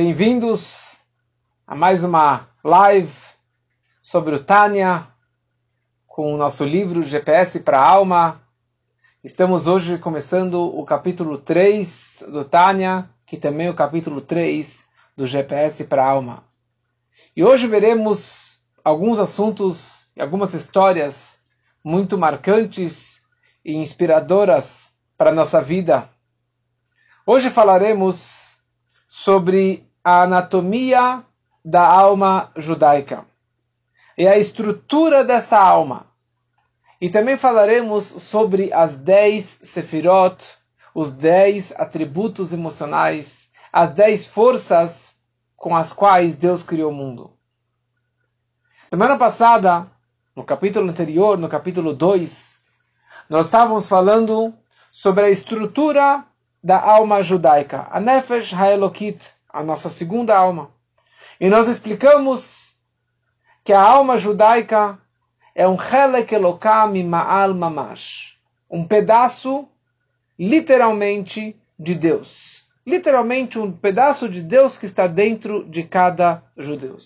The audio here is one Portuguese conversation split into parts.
Bem-vindos a mais uma live sobre o Tânia, com o nosso livro GPS para a Alma. Estamos hoje começando o capítulo 3 do Tânia, que também é o capítulo 3 do GPS para a Alma. E hoje veremos alguns assuntos e algumas histórias muito marcantes e inspiradoras para a nossa vida. Hoje falaremos sobre a anatomia da alma judaica e a estrutura dessa alma. E também falaremos sobre as dez sefirot, os dez atributos emocionais, as dez forças com as quais Deus criou o mundo. Semana passada, no capítulo anterior, no capítulo 2, nós estávamos falando sobre a estrutura da alma judaica, a Nefesh Haelokit, a nossa segunda alma. E nós explicamos que a alma judaica é um Helek Elokam Ma'al Mamash, um pedaço literalmente de Deus. Literalmente um pedaço de Deus que está dentro de cada judeu.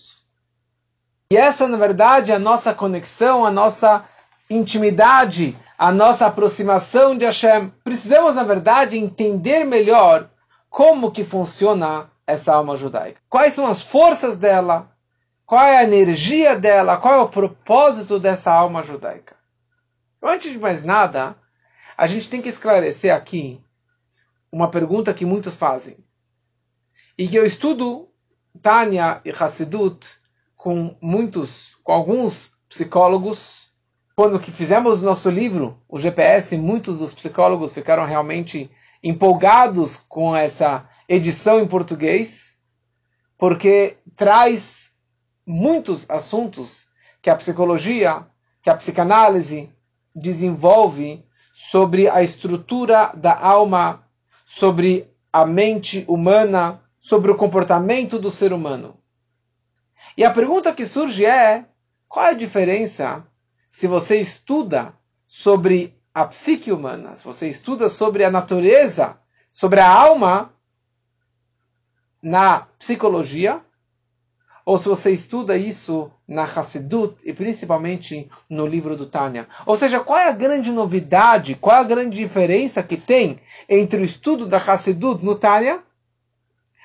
E essa, na verdade, é a nossa conexão, a nossa intimidade, a nossa aproximação de Hashem. Precisamos, na verdade, entender melhor como que funciona essa alma judaica. Quais são as forças dela? Qual é a energia dela? Qual é o propósito dessa alma judaica? Antes de mais nada, a gente tem que esclarecer aqui uma pergunta que muitos fazem. E que eu estudo Tânia e Hassidut com muitos, com alguns psicólogos. Quando que fizemos o nosso livro, o GPS, muitos dos psicólogos ficaram realmente empolgados com essa edição em português, porque traz muitos assuntos que a psicologia, que a psicanálise desenvolve sobre a estrutura da alma, sobre a mente humana, sobre o comportamento do ser humano. E a pergunta que surge é: qual é a diferença se você estuda sobre a psique humana, se você estuda sobre a natureza, sobre a alma, na psicologia, ou se você estuda isso na Hassidut e principalmente no livro do Tânia. Ou seja, qual é a grande novidade, qual é a grande diferença que tem entre o estudo da Hassidut no Tânia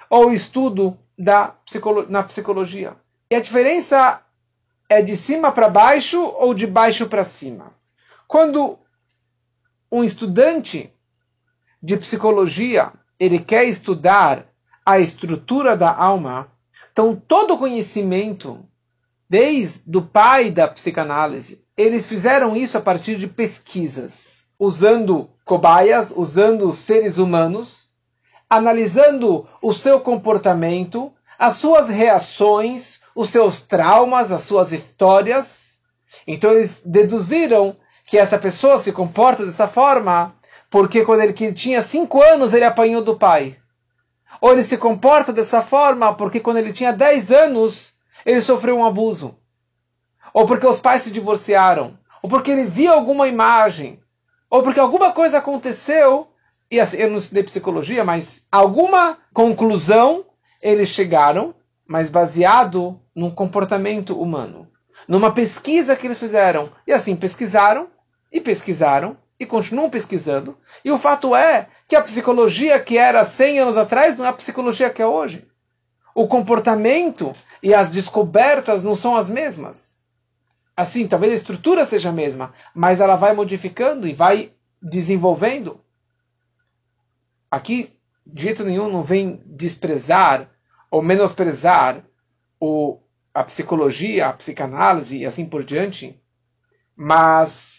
ou o estudo da psicolo na psicologia? E a diferença é de cima para baixo ou de baixo para cima? Quando um estudante de psicologia ele quer estudar a estrutura da alma, então todo conhecimento, desde o pai da psicanálise, eles fizeram isso a partir de pesquisas, usando cobaias, usando seres humanos, analisando o seu comportamento, as suas reações, os seus traumas, as suas histórias. Então eles deduziram que essa pessoa se comporta dessa forma porque quando ele tinha cinco anos ele apanhou do pai. Ou ele se comporta dessa forma porque quando ele tinha 10 anos, ele sofreu um abuso. Ou porque os pais se divorciaram. Ou porque ele viu alguma imagem. Ou porque alguma coisa aconteceu. E assim, eu não estudei psicologia, mas alguma conclusão eles chegaram, mas baseado num comportamento humano. Numa pesquisa que eles fizeram. E assim, pesquisaram e pesquisaram e continuam pesquisando. E o fato é que a psicologia que era 100 anos atrás não é a psicologia que é hoje. O comportamento e as descobertas não são as mesmas. Assim, talvez a estrutura seja a mesma, mas ela vai modificando e vai desenvolvendo. Aqui, de jeito nenhum, não vem desprezar ou menosprezar o, a psicologia, a psicanálise e assim por diante, mas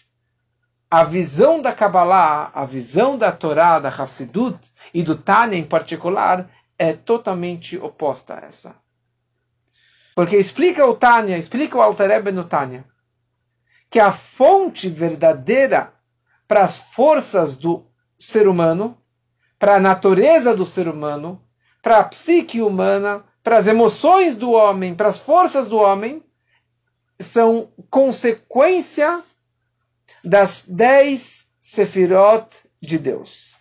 a visão da Kabbalah, a visão da Torá, da Hassidut e do Tânia em particular é totalmente oposta a essa. Porque explica o Tânia, explica o Alter no Tânia, que a fonte verdadeira para as forças do ser humano, para a natureza do ser humano, para a psique humana, para as emoções do homem, para as forças do homem, são consequência das dez sefirot de Deus,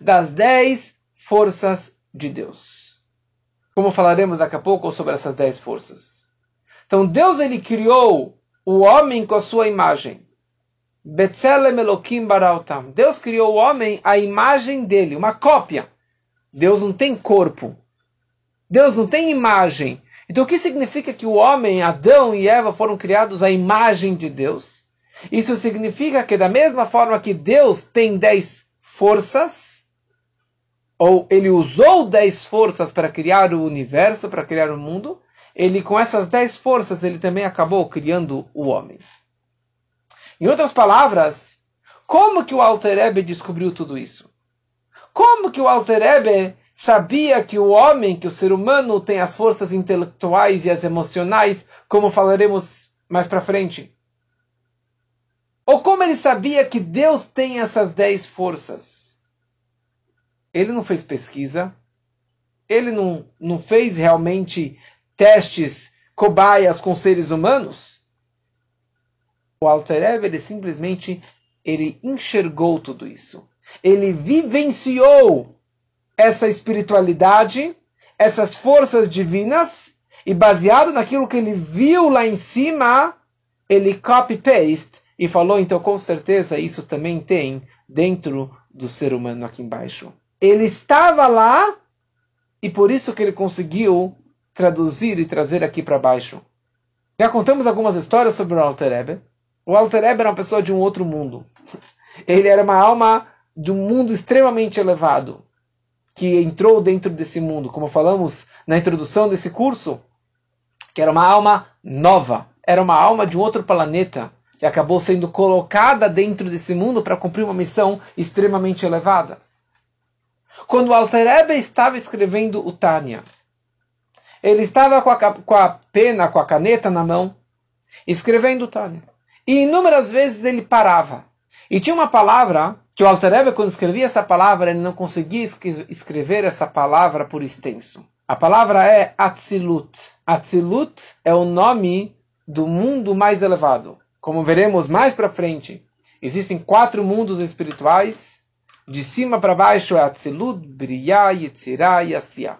das dez forças de Deus. como falaremos daqui a pouco sobre essas dez forças. Então Deus ele criou o homem com a sua imagem. Deus criou o homem à imagem dele, uma cópia. Deus não tem corpo. Deus não tem imagem. Então o que significa que o homem, Adão e Eva foram criados à imagem de Deus? Isso significa que da mesma forma que Deus tem dez forças, ou ele usou dez forças para criar o universo, para criar o mundo, ele com essas dez forças ele também acabou criando o homem. Em outras palavras, como que o Alter Ebe descobriu tudo isso? Como que o Alter Ebe sabia que o homem, que o ser humano tem as forças intelectuais e as emocionais, como falaremos mais para frente? Ou como ele sabia que Deus tem essas dez forças? Ele não fez pesquisa, ele não, não fez realmente testes cobaias com seres humanos. O Alter Ebe, ele simplesmente ele enxergou tudo isso. Ele vivenciou essa espiritualidade, essas forças divinas, e baseado naquilo que ele viu lá em cima, ele copy-paste e falou, então com certeza isso também tem dentro do ser humano aqui embaixo. Ele estava lá e por isso que ele conseguiu traduzir e trazer aqui para baixo. Já contamos algumas histórias sobre o Alter Ebe. O Alter Ebe era uma pessoa de um outro mundo. Ele era uma alma de um mundo extremamente elevado que entrou dentro desse mundo, como falamos na introdução desse curso, que era uma alma nova, era uma alma de um outro planeta que acabou sendo colocada dentro desse mundo para cumprir uma missão extremamente elevada. Quando o Alter estava escrevendo o Tânia, ele estava com a, com a pena, com a caneta na mão, escrevendo o Tânia. E inúmeras vezes ele parava. E tinha uma palavra que o Alter quando escrevia essa palavra, ele não conseguia escrever essa palavra por extenso. A palavra é Atzilut. Atzilut é o nome do mundo mais elevado. Como veremos mais para frente, existem quatro mundos espirituais. De cima para baixo é Atzilut, Briya, Yetzirah e Asiya.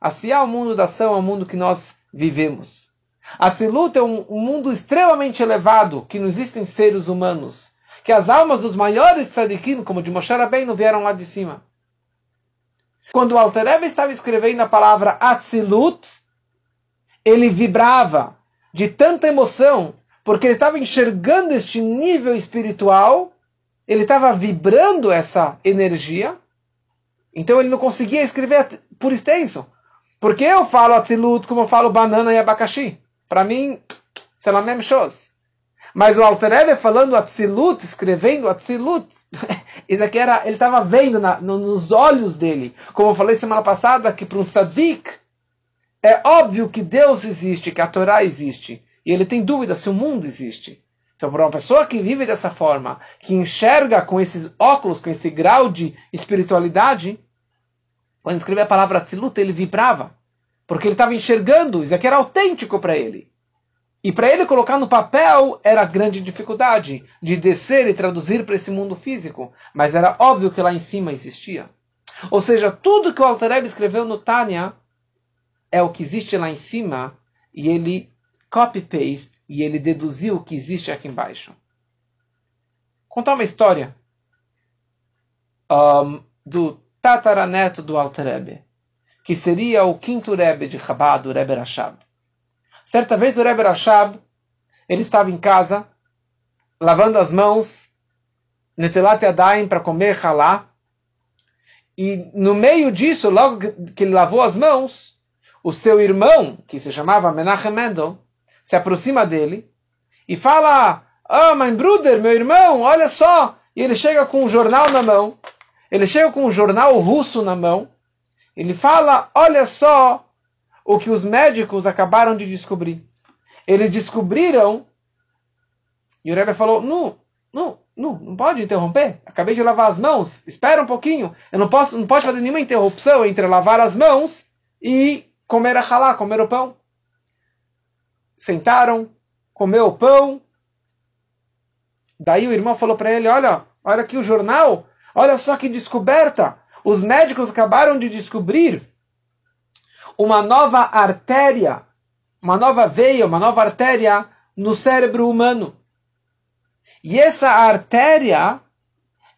Asiya é o mundo da ação, é o mundo que nós vivemos. Atzilut é um, um mundo extremamente elevado, que não existem seres humanos que as almas dos maiores tzadikim, como de Moshe Rabbeinu, vieram lá de cima. Quando o Alter estava escrevendo a palavra Atzilut, ele vibrava de tanta emoção, porque ele estava enxergando este nível espiritual, ele estava vibrando essa energia, então ele não conseguia escrever por extenso. Porque eu falo Atzilut como eu falo banana e abacaxi. Para mim, c'est la même chose. Mas o Alter Ebe falando Atzilut, escrevendo Atzilut, isso aqui era, ele estava vendo na, no, nos olhos dele. Como eu falei semana passada, que para um tzadik é óbvio que Deus existe, que a Torá existe. E ele tem dúvida se o mundo existe. Então, para uma pessoa que vive dessa forma, que enxerga com esses óculos, com esse grau de espiritualidade, quando escrevia a palavra Atzilut, ele vibrava. Porque ele estava enxergando, isso aqui era autêntico para ele. E para ele colocar no papel era grande dificuldade de descer e traduzir para esse mundo físico, mas era óbvio que lá em cima existia. Ou seja, tudo que o Altareb escreveu no Tânia é o que existe lá em cima e ele copy-paste e ele deduziu o que existe aqui embaixo. Contar uma história um, do tataraneto do Altareb, que seria o quinto Rebbe de Chabad, o Rebbe Rashab. Certa vez o Rebbe Rashab, ele estava em casa, lavando as mãos, netelat yadayim para comer halá, e no meio disso, logo que ele lavou as mãos, o seu irmão, que se chamava Menachem Mendel, se aproxima dele e fala: Ah, Bruder, meu irmão, olha só! E ele chega com um jornal na mão, ele chega com um jornal russo na mão, ele fala: Olha só o que os médicos acabaram de descobrir. Eles descobriram, e o Rebbe falou: não, não, não, não pode interromper. Acabei de lavar as mãos, espera um pouquinho. Eu não posso, não pode fazer nenhuma interrupção entre lavar as mãos e comer a halá, comer o pão. Sentaram, comeu o pão. Daí o irmão falou para ele: olha, olha aqui o jornal, olha só que descoberta. Os médicos acabaram de descobrir uma nova artéria, uma nova veia, uma nova artéria no cérebro humano. E essa artéria,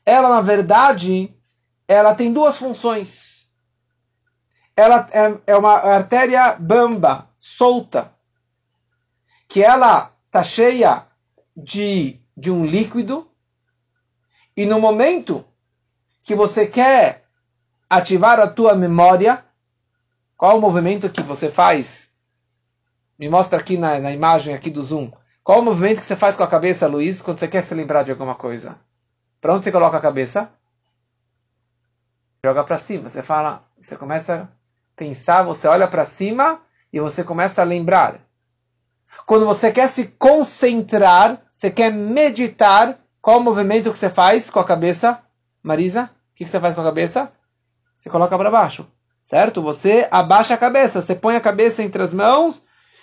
ela na verdade, ela tem duas funções. Ela é, é uma artéria bamba, solta, que ela está cheia de, de um líquido, e no momento que você quer ativar a tua memória, qual o movimento que você faz? Me mostra aqui na, na imagem aqui do Zoom. Qual o movimento que você faz com a cabeça, Luiz, quando você quer se lembrar de alguma coisa? Para onde você coloca a cabeça? Joga para cima. Você fala, você começa a pensar, você olha para cima e você começa a lembrar. Quando você quer se concentrar, você quer meditar, qual o movimento que você faz com a cabeça? Marisa, o que você faz com a cabeça? Você coloca para baixo, certo? Você abaixa a cabeça, você põe a cabeça entre as mãos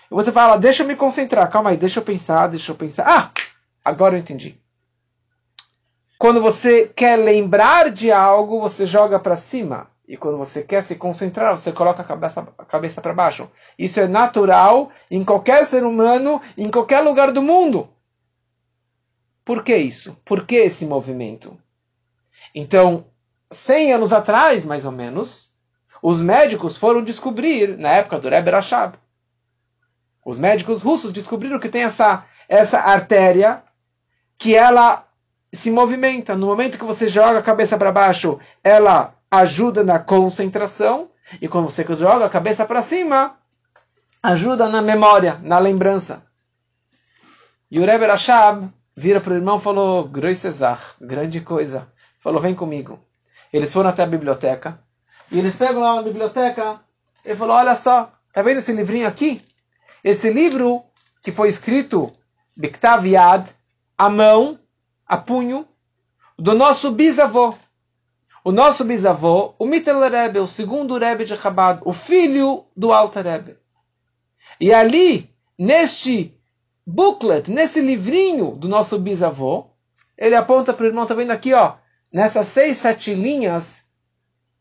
e você fala, deixa eu me concentrar, calma aí, deixa eu pensar, deixa eu pensar. Ah, agora eu entendi. Quando você quer lembrar de algo, você joga para cima. E quando você quer se concentrar, você coloca a cabeça, a cabeça para baixo. Isso é natural em qualquer ser humano, em qualquer lugar do mundo. Por que isso? Por que esse movimento? Então, 100 anos atrás, mais ou menos, os médicos foram descobrir, na época do Rebbe Rashab, os médicos russos descobriram que tem essa, essa artéria que ela se movimenta. No momento que você joga a cabeça para baixo, ela ajuda na concentração. E quando você joga a cabeça para cima, ajuda na memória, na lembrança. E o Rebbe Rashab vira para o irmão e falou, grande coisa. Falou, vem comigo. Eles foram até a biblioteca. E eles pegam lá na biblioteca. Ele falou, olha só, tá vendo esse livrinho aqui? Esse livro que foi escrito Biktav Yad, a mão, a punho, do nosso bisavô. O nosso bisavô, o Mittel Rebbe, o segundo Rebbe de Chabad, o filho do Alta Rebbe. E ali, neste booklet, nesse livrinho do nosso bisavô, ele aponta para o irmão, tá vendo aqui, ó, nessas seis, sete linhas,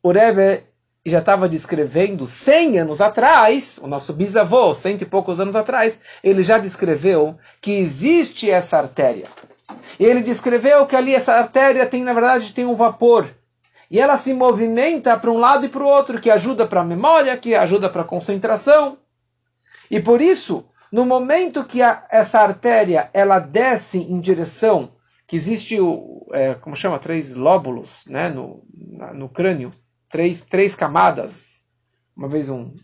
o Rebbe já estava descrevendo 100 anos atrás, o nosso bisavô, cento e poucos anos atrás, ele já descreveu que existe essa artéria. E ele descreveu que ali essa artéria tem, na verdade, tem um vapor. E ela se movimenta para um lado e para o outro, que ajuda para a memória, que ajuda para a concentração. E por isso, no momento que a, essa artéria ela desce em direção, que existe o, é, como chama, três lóbulos né, no, no crânio, três, três camadas. Uma vez um,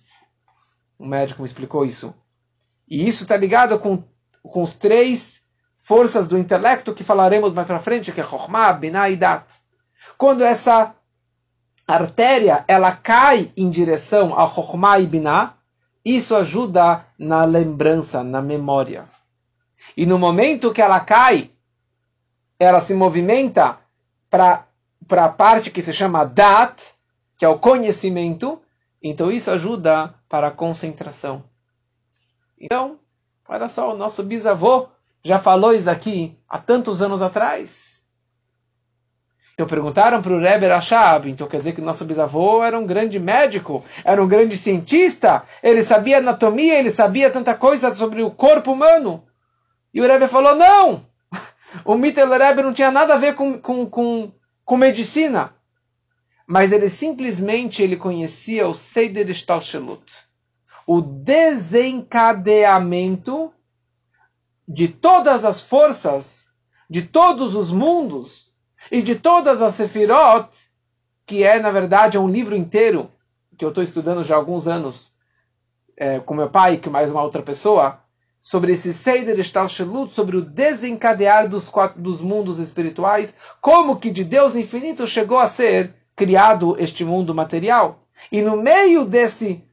um médico me explicou isso. E isso está ligado com, com os três forças do intelecto que falaremos mais para frente, que é Chokhmah, Binah e Dat. Quando essa artéria ela cai em direção a Chokhmah e Binah, isso ajuda na lembrança, na memória. E no momento que ela cai, ela se movimenta para a parte que se chama Dat, que é o conhecimento, então isso ajuda para a concentração. Então, olha só, o nosso bisavô já falou isso aqui há tantos anos atrás. Então perguntaram para o Rebbe Rashab, então quer dizer que o nosso bisavô era um grande médico, era um grande cientista, ele sabia anatomia, ele sabia tanta coisa sobre o corpo humano. E o Rebbe falou, não! O Mittel Rebbe não tinha nada a ver com, com, com, com medicina mas ele simplesmente ele conhecia o Seider Shtalshelut, o desencadeamento de todas as forças, de todos os mundos e de todas as Sefirot, que é, na verdade, um livro inteiro que eu estou estudando já há alguns anos, é, com meu pai e com mais uma outra pessoa, sobre esse Seider Shtalshelut, sobre o desencadear dos, quatro, dos mundos espirituais, como que de Deus infinito chegou a ser criado este mundo material. E no meio desse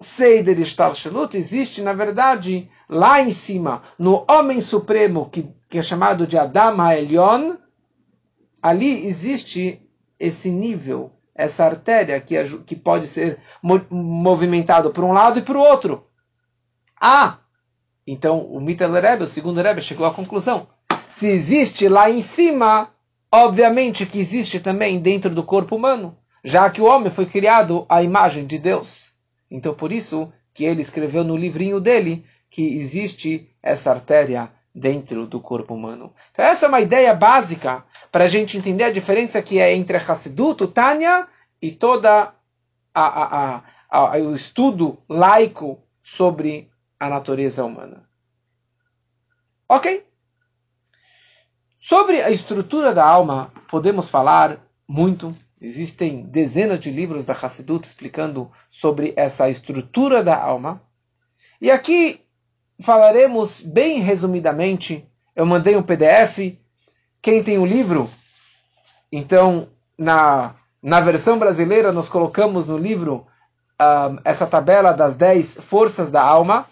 Seider Shtalshelut existe, na verdade, lá em cima, no Homem Supremo, que, que é chamado de Adam HaElyon, ali existe esse nível, essa artéria que, que pode ser movimentado para um lado e para o outro. Ah, então o Mittel Rebbe, o segundo Rebbe, chegou à conclusão. Se existe lá em cima Obviamente que existe também dentro do corpo humano, já que o homem foi criado à imagem de Deus. Então, por isso que ele escreveu no livrinho dele que existe essa artéria dentro do corpo humano. Então, essa é uma ideia básica para a gente entender a diferença que é entre a o Tânia, e toda a, a, a, o estudo laico sobre a natureza humana. Ok? Sobre a estrutura da alma, podemos falar muito. Existem dezenas de livros da Hassidut explicando sobre essa estrutura da alma. E aqui falaremos bem resumidamente. Eu mandei um PDF. Quem tem o livro, então, na, na versão brasileira, nós colocamos no livro um, essa tabela das 10 forças da alma.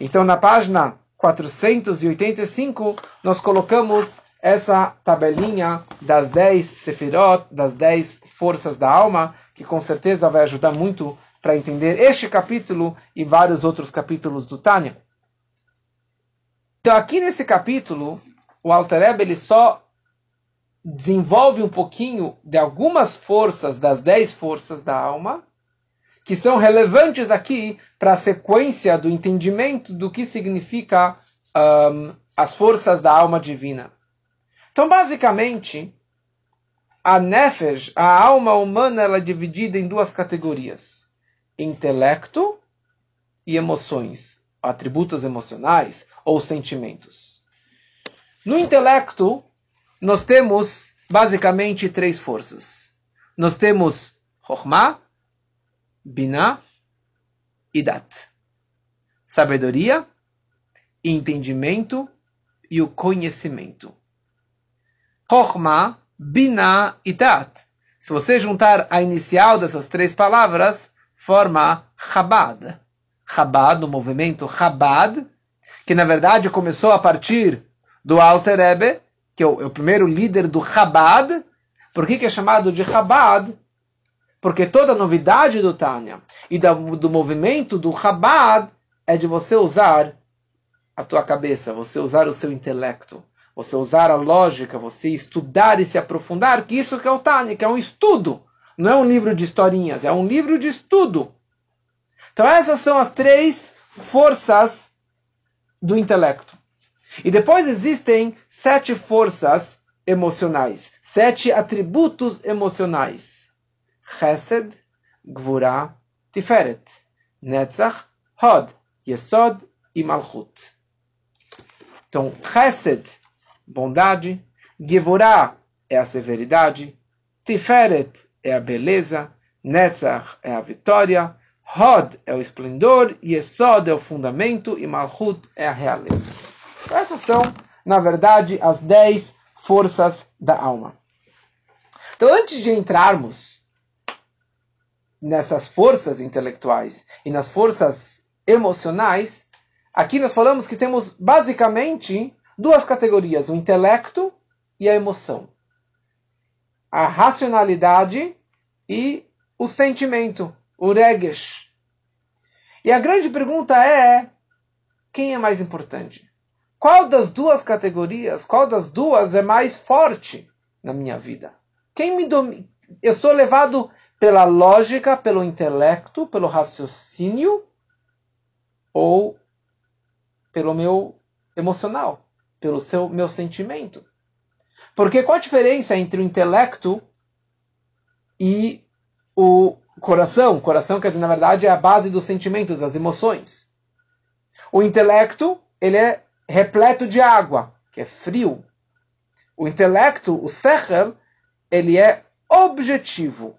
Então, na página 485, nós colocamos essa tabelinha das 10 sefirot, das 10 forças da alma, que com certeza vai ajudar muito para entender este capítulo e vários outros capítulos do Tânia. Então, aqui nesse capítulo, o Alter ele só desenvolve um pouquinho de algumas forças das dez forças da alma, que são relevantes aqui para a sequência do entendimento do que significa um, as forças da alma divina. Então, basicamente, a nefesh, a alma humana, ela é dividida em duas categorias: intelecto e emoções, atributos emocionais ou sentimentos. No intelecto, nós temos basicamente três forças. Nós temos Chokhmah, Binah e Dat. Sabedoria, entendimento e o conhecimento. Chokhmah, Binah e Dat. Se você juntar a inicial dessas três palavras, forma Chabad. Chabad, o movimento Chabad, que na verdade começou a partir do Alter Rebbe, que é o, é o primeiro líder do Chabad. Por que, que é chamado de Chabad? Porque toda novidade do Tânia e do, do movimento do Chabad é de você usar a tua cabeça, você usar o seu intelecto, você usar a lógica, você estudar e se aprofundar, que isso que é o Tânia, que é um estudo. Não é um livro de historinhas, é um livro de estudo. Então essas são as três forças do intelecto. E depois existem sete forças emocionais, sete atributos emocionais: Chesed, Gvura, Tiferet, Netzach, Hod, Yesod e Malchut. Então, Chesed, bondade, Gevurah é a severidade, Tiferet é a beleza, Netzach é a vitória, Hod é o esplendor, Yesod é o fundamento e Malchut é a realeza. Então, essas são, na verdade, as dez forças da alma. Então, antes de entrarmos nessas forças intelectuais e nas forças emocionais, aqui nós falamos que temos basicamente duas categorias: o intelecto e a emoção. A racionalidade e o sentimento, o regesh. E a grande pergunta é: quem é mais importante? Qual das duas categorias, qual das duas é mais forte na minha vida? Quem me domina? Eu sou levado pela lógica, pelo intelecto, pelo raciocínio ou pelo meu emocional, pelo seu meu sentimento? Porque qual a diferença entre o intelecto e o coração. Coração, quer dizer, na verdade, é a base dos sentimentos, das emoções. O intelecto, ele é repleto de água, que é frio. O intelecto, o sechel, ele é objetivo.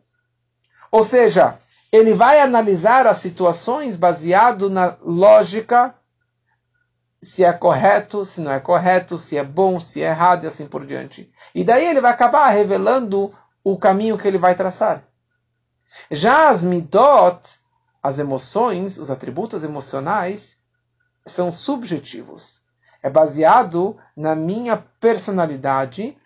Ou seja, ele vai analisar as situações baseado na lógica, se é correto, se não é correto, se é bom, se é errado e assim por diante. E daí ele vai acabar revelando o caminho que ele vai traçar. Já as midot, as emoções, os atributos emocionais, são subjetivos. É baseado na minha personalidade,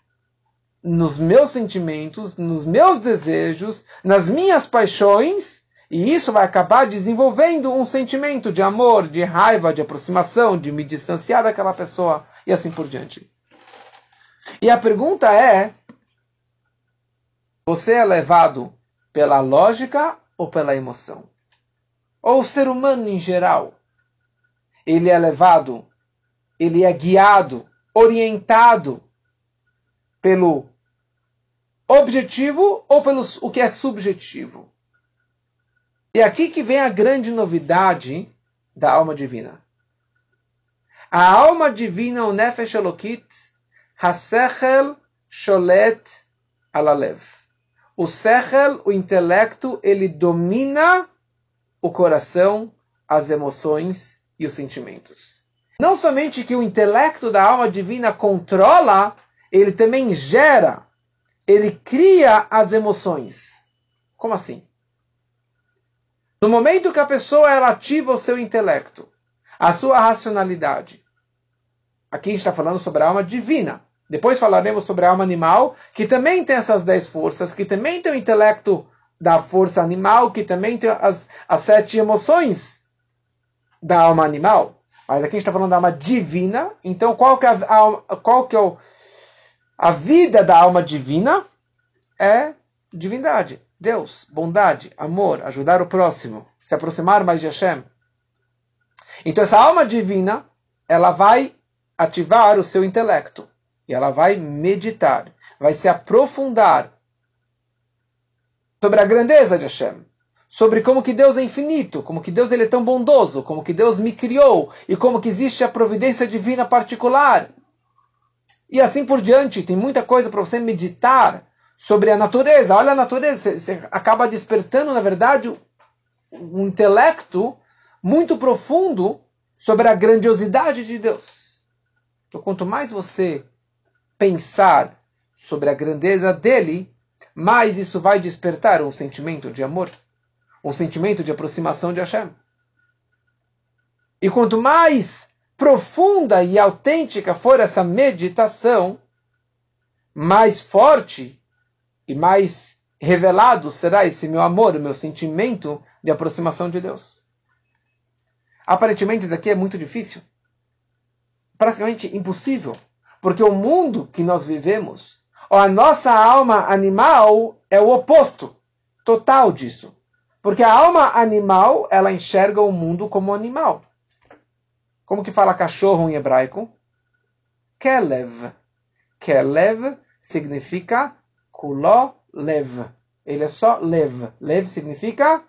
nos meus sentimentos, nos meus desejos, nas minhas paixões, e isso vai acabar desenvolvendo um sentimento de amor, de raiva, de aproximação, de me distanciar daquela pessoa e assim por diante. E a pergunta é: você é levado pela lógica ou pela emoção? ou o ser humano em geral, ele é levado, ele é guiado, orientado pelo objetivo ou pelo o que é subjetivo. E aqui que vem a grande novidade da alma divina. A alma divina, o Nefesh Elokit, Hasechel Sholet Alalev. O Sechel, o intelecto, ele domina o coração, as emoções e os sentimentos. Não somente que o intelecto da alma divina controla, ele também gera, ele cria as emoções. Como assim? No momento que a pessoa ela ativa o seu intelecto, a sua racionalidade. Aqui a gente está falando sobre a alma divina. Depois falaremos sobre a alma animal, que também tem essas dez forças, que também tem o intelecto da força animal, que também tem as, as sete emoções da alma animal. Mas aqui a gente está falando da alma divina. Então, qual que é a, qual que é o, a vida da alma divina? É divindade, Deus, bondade, amor, ajudar o próximo, se aproximar mais de Hashem. Então, essa alma divina, ela vai ativar o seu intelecto. E ela vai meditar, vai se aprofundar sobre a grandeza de Hashem, sobre como que Deus é infinito, como que Deus ele é tão bondoso, como que Deus me criou e como que existe a providência divina particular. E assim por diante, tem muita coisa para você meditar sobre a natureza. Olha a natureza, você acaba despertando, na verdade, um intelecto muito profundo sobre a grandiosidade de Deus. Então, quanto mais você pensar sobre a grandeza dele, mais isso vai despertar um sentimento de amor, um sentimento de aproximação de Hashem. E quanto mais profunda e autêntica for essa meditação, mais forte e mais revelado será esse meu amor, o meu sentimento de aproximação de Deus. Aparentemente isso aqui é muito difícil, praticamente impossível, porque o mundo que nós vivemos, ou a nossa alma animal, é o oposto total disso. Porque a alma animal, ela enxerga o mundo como animal. Como que fala cachorro em hebraico? Kelev. Kelev significa kuló lev. Ele é só lev. Lev significa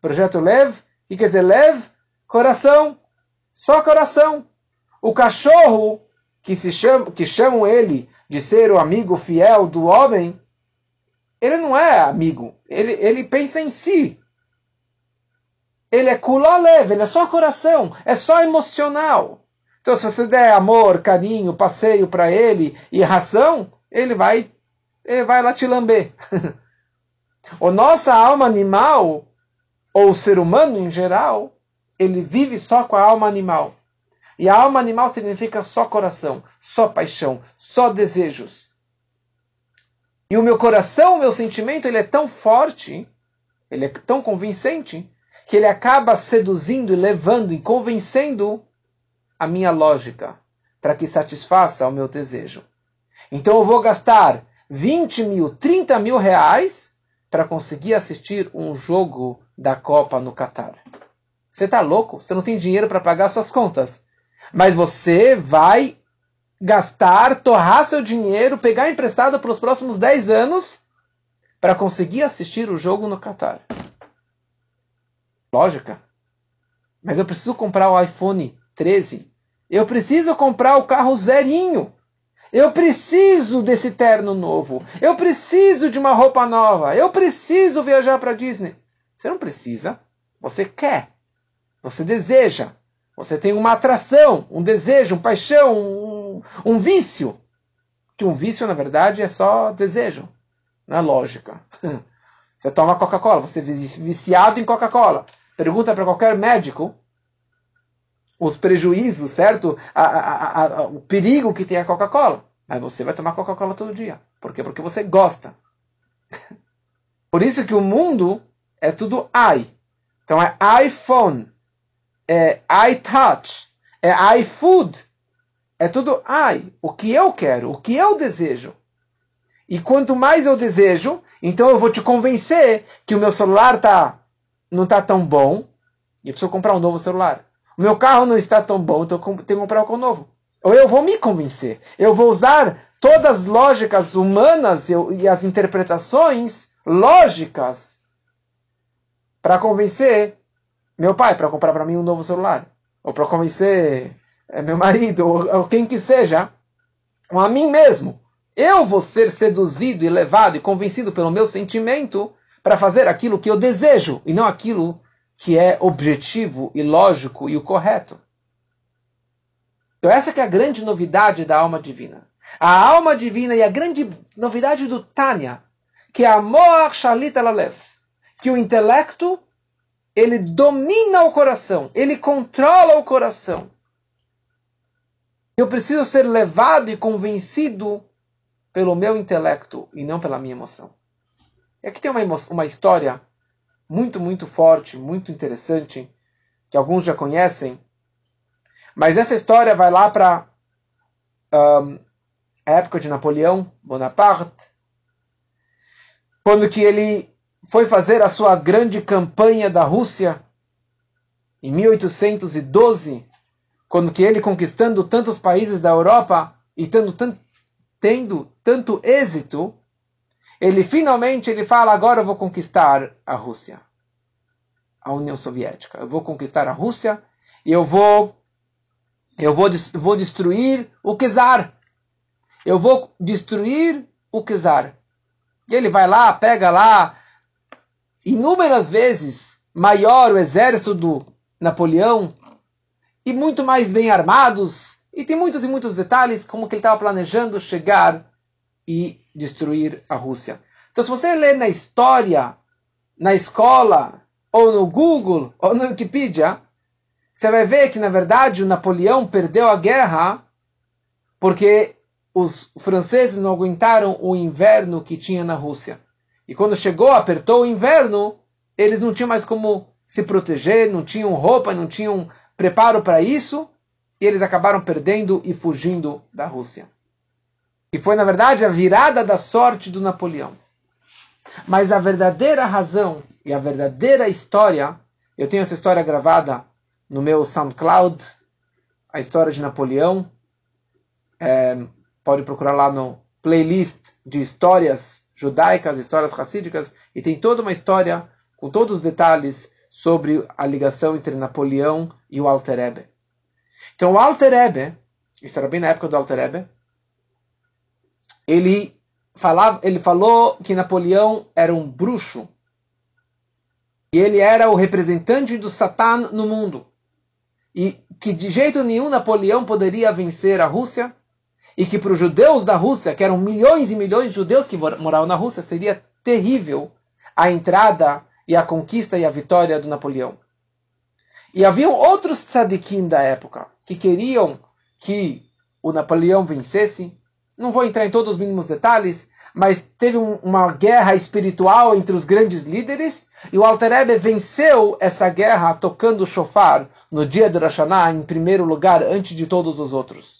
projeto lev. O que quer dizer lev? Coração. Só coração. O cachorro que, se chama, que chamam ele de ser o amigo fiel do homem, ele não é amigo. Ele, ele pensa em si. Ele é culó leve, ele é só coração, é só emocional. Então, se você der amor, carinho, passeio para ele e ração, ele vai, ele vai lá te lamber. o nossa alma animal, ou o ser humano em geral, ele vive só com a alma animal. E a alma animal significa só coração, só paixão, só desejos. E o meu coração, o meu sentimento, ele é tão forte, ele é tão convincente, que ele acaba seduzindo e levando e convencendo a minha lógica para que satisfaça o meu desejo. Então eu vou gastar 20 mil, 30 mil reais para conseguir assistir um jogo da Copa no Catar. Você está louco? Você não tem dinheiro para pagar suas contas. Mas você vai gastar, torrar seu dinheiro, pegar emprestado pelos próximos 10 anos para conseguir assistir o jogo no Qatar. Lógica. Mas eu preciso comprar o iPhone 13. Eu preciso comprar o carro zerinho. Eu preciso desse terno novo. Eu preciso de uma roupa nova. Eu preciso viajar para Disney. Você não precisa. Você quer. Você deseja. Você tem uma atração, um desejo, uma paixão, um, um vício. Que um vício, na verdade, é só desejo. Não é lógica. Você toma Coca-Cola, você é viciado em Coca-Cola. Pergunta para qualquer médico os prejuízos, certo? A, a, a, o perigo que tem a Coca-Cola. Mas você vai tomar Coca-Cola todo dia. Por quê? Porque você gosta. Por isso que o mundo é tudo i. Então é iPhone, é iTouch, é iFood, é tudo I, o que eu quero, o que eu desejo. E quanto mais eu desejo, então eu vou te convencer que o meu celular tá, não está tão bom, e eu preciso comprar um novo celular. O meu carro não está tão bom, então eu tenho que comprar um novo. Ou eu vou me convencer. Eu vou usar todas as lógicas humanas e as interpretações lógicas para convencer meu pai para comprar para mim um novo celular. Ou para convencer eh, meu marido, ou, ou quem que seja, ou a mim mesmo. Eu vou ser seduzido e levado e convencido pelo meu sentimento para fazer aquilo que eu desejo e não aquilo que é objetivo e lógico e o correto. Então essa que é a grande novidade da alma divina. A alma divina e a grande novidade do Tânia, que é a Moach Shalit Alalev, que o intelecto ele domina o coração, ele controla o coração. Eu preciso ser levado e convencido pelo meu intelecto e não pela minha emoção. E aqui tem uma, uma história muito, muito forte, muito interessante, que alguns já conhecem, mas essa história vai lá para um, a época de Napoleão Bonaparte, quando que ele foi fazer a sua grande campanha da Rússia em 1812, quando que ele conquistando tantos países da Europa e tendo, tendo tanto êxito, ele finalmente ele fala agora eu vou conquistar a Rússia, a União Soviética. Eu vou conquistar a Rússia e eu vou eu vou, vou destruir o czar. Eu vou destruir o czar. E ele vai lá, pega lá inúmeras vezes maior o exército do Napoleão e muito mais bem armados. E tem muitos e muitos detalhes como que ele estava planejando chegar e destruir a Rússia. Então, se você ler na história, na escola, ou no Google, ou no Wikipedia, você vai ver que, na verdade, o Napoleão perdeu a guerra porque os franceses não aguentaram o inverno que tinha na Rússia. E quando chegou, apertou o inverno, eles não tinham mais como se proteger, não tinham roupa, não tinham preparo para isso, e eles acabaram perdendo e fugindo da Rússia. E foi, na verdade, a virada da sorte do Napoleão. Mas a verdadeira razão e a verdadeira história, eu tenho essa história gravada no meu SoundCloud, a história de Napoleão. É, pode procurar lá no playlist de histórias judaicas, histórias racídicas, e tem toda uma história com todos os detalhes sobre a ligação entre Napoleão e o Alter Ebe. Então o Alter Ebe, isso era bem na época do Alter Ebe, ele, falava, ele falou que Napoleão era um bruxo. E ele era o representante do Satã no mundo. E que de jeito nenhum Napoleão poderia vencer a Rússia. E que para os judeus da Rússia, que eram milhões e milhões de judeus que moravam na Rússia, seria terrível a entrada e a conquista e a vitória do Napoleão. E haviam outros tzadikim da época que queriam que o Napoleão vencesse, não vou entrar em todos os mínimos detalhes, mas teve um, uma guerra espiritual entre os grandes líderes, e o Alter Ebe venceu essa guerra tocando o shofar no dia do Rosh em primeiro lugar, antes de todos os outros.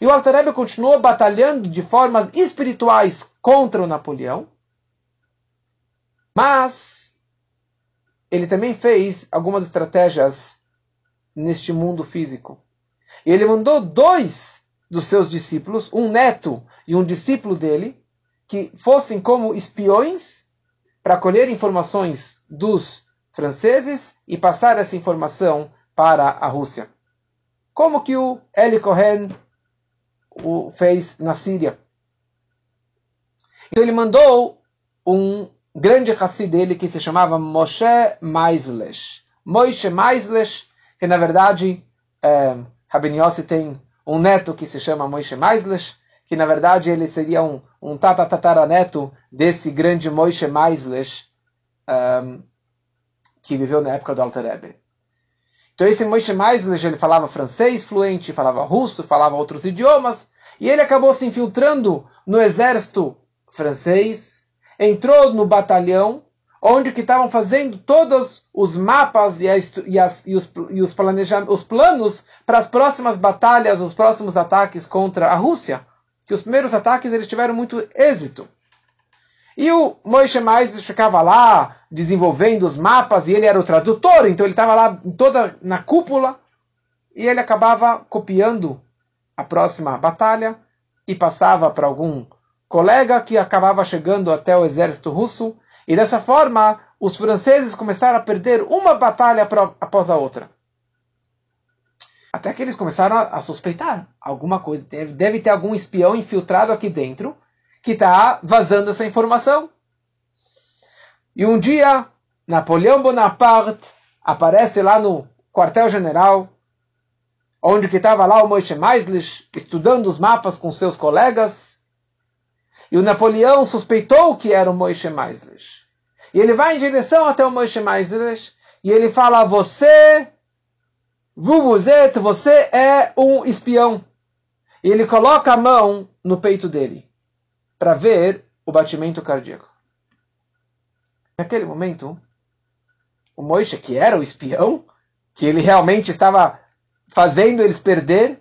E o Alter Ebe continuou batalhando de formas espirituais contra o Napoleão, mas ele também fez algumas estratégias neste mundo físico. E ele mandou dois dos seus discípulos, um neto e um discípulo dele, que fossem como espiões para colher informações dos franceses e passar essa informação para a Rússia. Como que o Eli Cohen o fez na Síria. Então ele mandou um grande Hassid dele que se chamava Moshe Maislesh. Moshe Maislesh, que na verdade é, Rabin Yossi tem um neto que se chama Moshe Maislesh, que na verdade ele seria um, um tatataraneto desse grande Moshe Maislesh um, que viveu na época do Alter Rebbe. Então esse Moshe Maislesh ele falava francês fluente, falava russo, falava outros idiomas, e ele acabou se infiltrando no exército francês, entrou no batalhão, onde que estavam fazendo todos os mapas e, e, as, e, os, e os, os planos para as próximas batalhas, os próximos ataques contra a Rússia. Que os primeiros ataques eles tiveram muito êxito. E o Moishe mais ficava lá desenvolvendo os mapas e ele era o tradutor, então ele estava lá toda na cúpula e ele acabava copiando a próxima batalha e passava para algum colega que acabava chegando até o exército russo e dessa forma os franceses começaram a perder uma batalha após a outra. Até que eles começaram a suspeitar alguma coisa. Deve, deve ter algum espião infiltrado aqui dentro que está vazando essa informação. E um dia, Napoleão Bonaparte aparece lá no quartel-general, onde que estava lá o Moshe Meislich estudando os mapas com seus colegas. E o Napoleão suspeitou que era o Moshe Meislich. E ele vai em direção até o Moshe Meislich e ele fala: Você Vuvuzet, você é um espião. E ele coloca a mão no peito dele para ver o batimento cardíaco. Naquele momento, o Moishe, que era o espião, que ele realmente estava fazendo eles perder,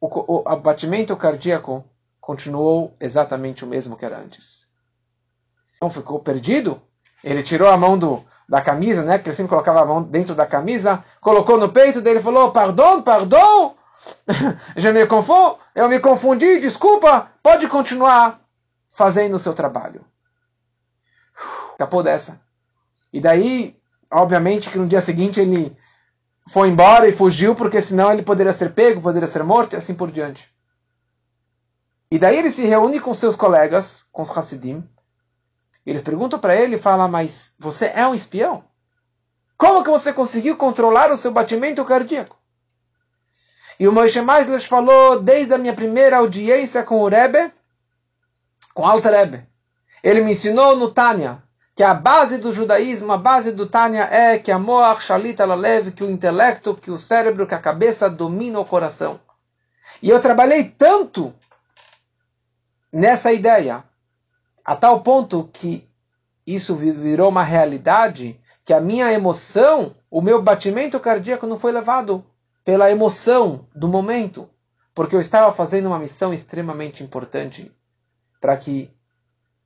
o, o, cardíaco continuou exatamente o mesmo que era antes. Então ficou perdido. Ele tirou a mão do, da camisa, né? Porque ele sempre colocava a mão dentro da camisa, colocou no peito dele e falou: Pardon, pardon, je me confundo, eu me confundi, desculpa, pode continuar fazendo o seu trabalho. Escapou dessa. E daí, obviamente, que no dia seguinte ele foi embora e fugiu, porque senão ele poderia ser pego, poderia ser morto e assim por diante. E daí ele se reúne com seus colegas, com os Hassidim, eles perguntam para ele e falam, mas você é um espião? Como que você conseguiu controlar o seu batimento cardíaco? E o Moshe Meisler falou desde a minha primeira audiência com o Rebbe, com Alter Rebbe. Ele me ensinou no Tânia que a base do judaísmo, a base do Tânia é que a Moach Shalit Alalev, que o intelecto, que o cérebro, que a cabeça domina o coração. E eu trabalhei tanto nessa ideia a tal ponto que isso virou uma realidade, que a minha emoção, o meu batimento cardíaco não foi levado pela emoção do momento, porque eu estava fazendo uma missão extremamente importante para que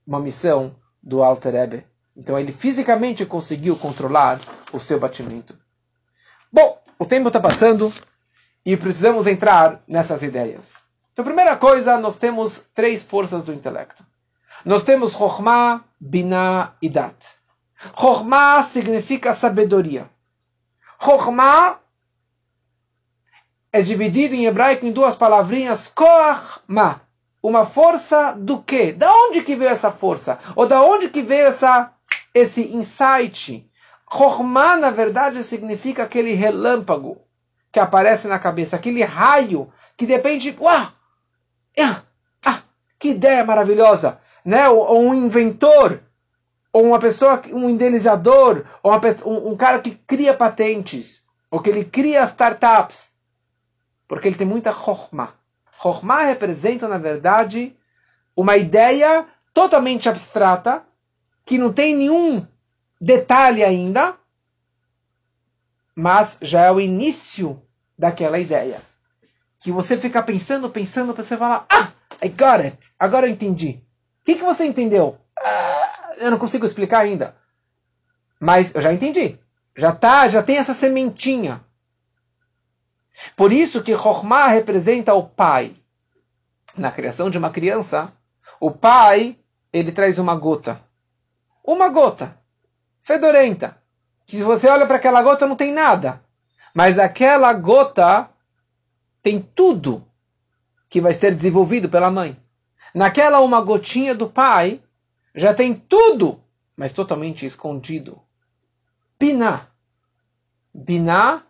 uma missão do Alter Ebe. Então ele fisicamente conseguiu controlar o seu batimento. Bom, o tempo está passando e precisamos entrar nessas ideias. Então, primeira coisa, nós temos três forças do intelecto. Nós temos Chokhmah, Binah e Dat. Chokhmah significa sabedoria. Chokhmah é dividido em hebraico em duas palavrinhas, Koach Ma. Uma força do quê? Da onde que veio essa força? Ou da onde que veio essa, esse insight? Chokhmah, na verdade, significa aquele relâmpago que aparece na cabeça, aquele raio que depende, uau, ah, ah, que ideia maravilhosa né, ou, um inventor, ou uma pessoa, um indenizador, ou uma, um, um cara que cria patentes, ou que ele cria startups, porque ele tem muita chokhmah. Chokhmah representa, na verdade, uma ideia totalmente abstrata, que não tem nenhum detalhe ainda, mas já é o início daquela ideia. Que você fica pensando, pensando, você fala, ah, I got it, agora eu entendi que, que você entendeu? Ah, eu não consigo explicar ainda. Mas eu já entendi. Já tá, já tem essa sementinha. Por isso que Chokhmah representa o pai. Na criação de uma criança, o pai, ele traz uma gota. Uma gota. Fedorenta. Que se você olha para aquela gota não tem nada. Mas aquela gota tem tudo que vai ser desenvolvido pela mãe. Naquela uma gotinha do pai, já tem tudo, mas totalmente escondido. Biná. Biná